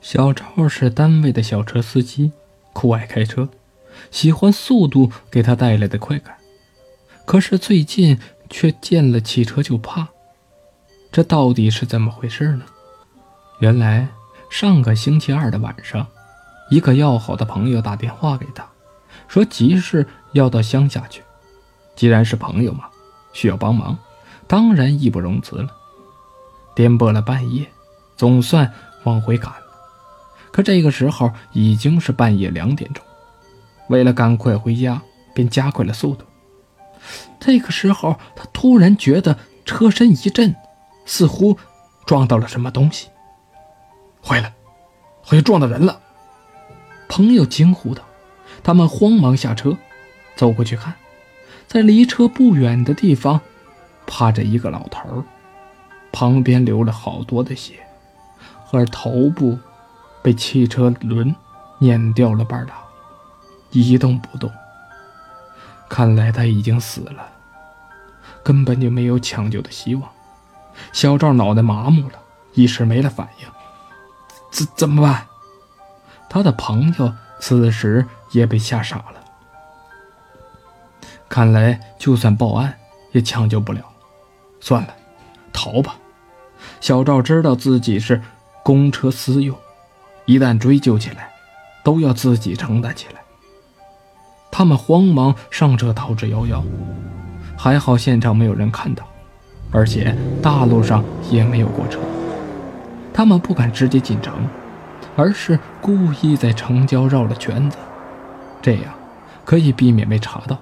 小赵是单位的小车司机，酷爱开车，喜欢速度给他带来的快感。可是最近却见了汽车就怕，这到底是怎么回事呢？原来上个星期二的晚上，一个要好的朋友打电话给他，说急事要到乡下去。既然是朋友嘛，需要帮忙，当然义不容辞了。颠簸了半夜，总算往回赶。可这个时候已经是半夜两点钟，为了赶快回家，便加快了速度。这个时候，他突然觉得车身一震，似乎撞到了什么东西。坏了，好像撞到人了！朋友惊呼道。他们慌忙下车，走过去看，在离车不远的地方，趴着一个老头，旁边流了好多的血，而头部被汽车轮碾掉了半拉，一动不动。看来他已经死了，根本就没有抢救的希望。小赵脑袋麻木了，一时没了反应。怎怎么办？他的朋友此时也被吓傻了。看来就算报案也抢救不了，算了，逃吧。小赵知道自己是公车私用，一旦追究起来，都要自己承担起来。他们慌忙上车逃之夭夭，还好现场没有人看到，而且大路上也没有过车。他们不敢直接进城，而是故意在城郊绕了圈子，这样可以避免被查到。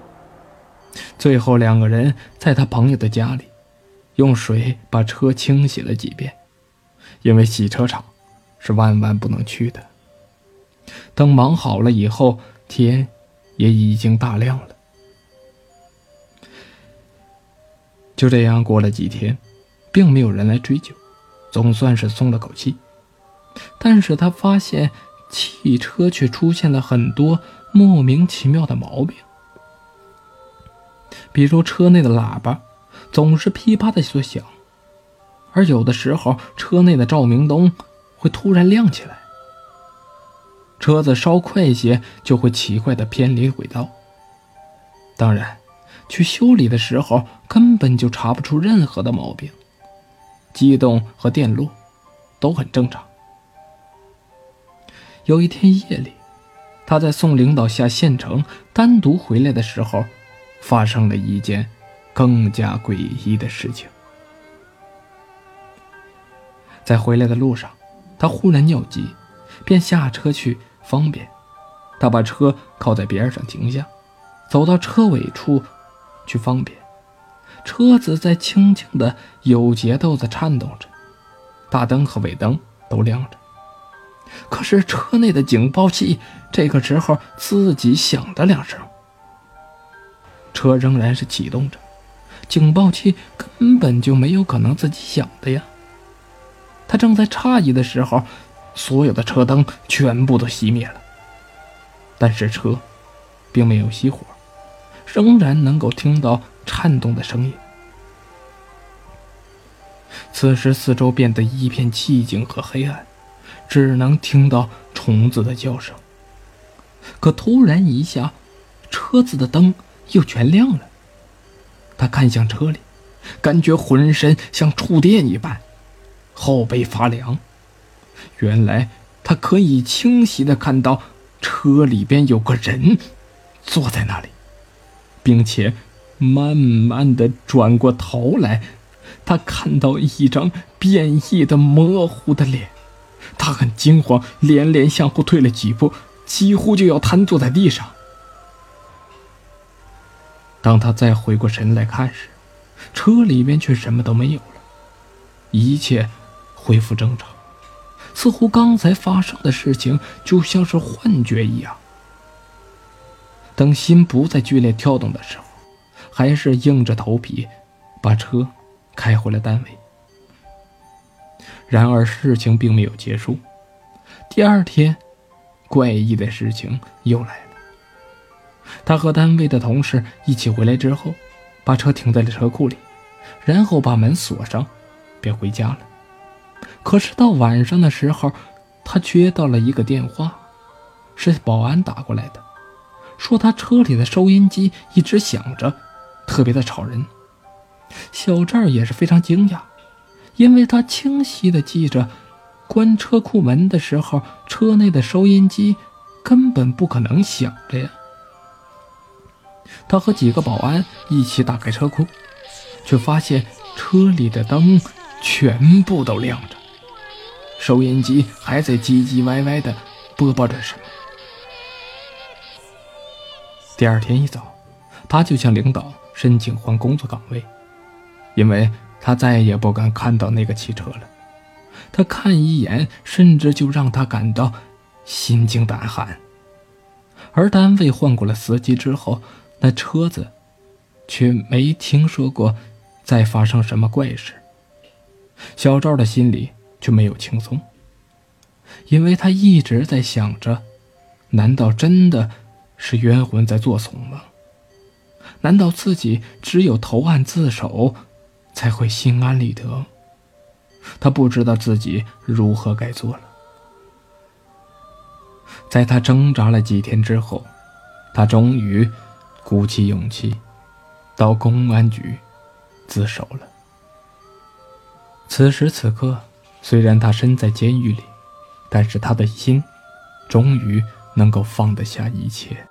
最后，两个人在他朋友的家里，用水把车清洗了几遍，因为洗车场是万万不能去的。等忙好了以后，天也已经大亮了。就这样过了几天，并没有人来追究。总算是松了口气，但是他发现汽车却出现了很多莫名其妙的毛病，比如车内的喇叭总是噼啪的作响，而有的时候车内的照明灯会突然亮起来，车子稍快些就会奇怪的偏离轨道。当然，去修理的时候根本就查不出任何的毛病。机动和电路都很正常。有一天夜里，他在送领导下县城单独回来的时候，发生了一件更加诡异的事情。在回来的路上，他忽然尿急，便下车去方便。他把车靠在边上停下，走到车尾处去方便。车子在轻轻的、有节奏的颤动着，大灯和尾灯都亮着。可是车内的警报器这个时候自己响了两声，车仍然是启动着，警报器根本就没有可能自己响的呀。他正在诧异的时候，所有的车灯全部都熄灭了，但是车并没有熄火，仍然能够听到。颤动的声音。此时四周变得一片寂静和黑暗，只能听到虫子的叫声。可突然一下，车子的灯又全亮了。他看向车里，感觉浑身像触电一般，后背发凉。原来他可以清晰的看到车里边有个人坐在那里，并且。慢慢的转过头来，他看到一张变异的模糊的脸，他很惊慌，连连向后退了几步，几乎就要瘫坐在地上。当他再回过神来看时，车里面却什么都没有了，一切恢复正常，似乎刚才发生的事情就像是幻觉一样。等心不再剧烈跳动的时候。还是硬着头皮把车开回了单位。然而事情并没有结束。第二天，怪异的事情又来了。他和单位的同事一起回来之后，把车停在了车库里，然后把门锁上，便回家了。可是到晚上的时候，他接到了一个电话，是保安打过来的，说他车里的收音机一直响着，特别的吵人。小赵也是非常惊讶，因为他清晰的记着，关车库门的时候，车内的收音机根本不可能响着呀。他和几个保安一起打开车库，却发现车里的灯全部都亮着，收音机还在唧唧歪歪的播报着什么。第二天一早，他就向领导申请换工作岗位，因为他再也不敢看到那个汽车了。他看一眼，甚至就让他感到心惊胆寒。而单位换过了司机之后，那车子，却没听说过再发生什么怪事。小赵的心里却没有轻松，因为他一直在想着：难道真的是冤魂在作祟吗？难道自己只有投案自首，才会心安理得？他不知道自己如何该做了。在他挣扎了几天之后，他终于。鼓起勇气，到公安局自首了。此时此刻，虽然他身在监狱里，但是他的心终于能够放得下一切。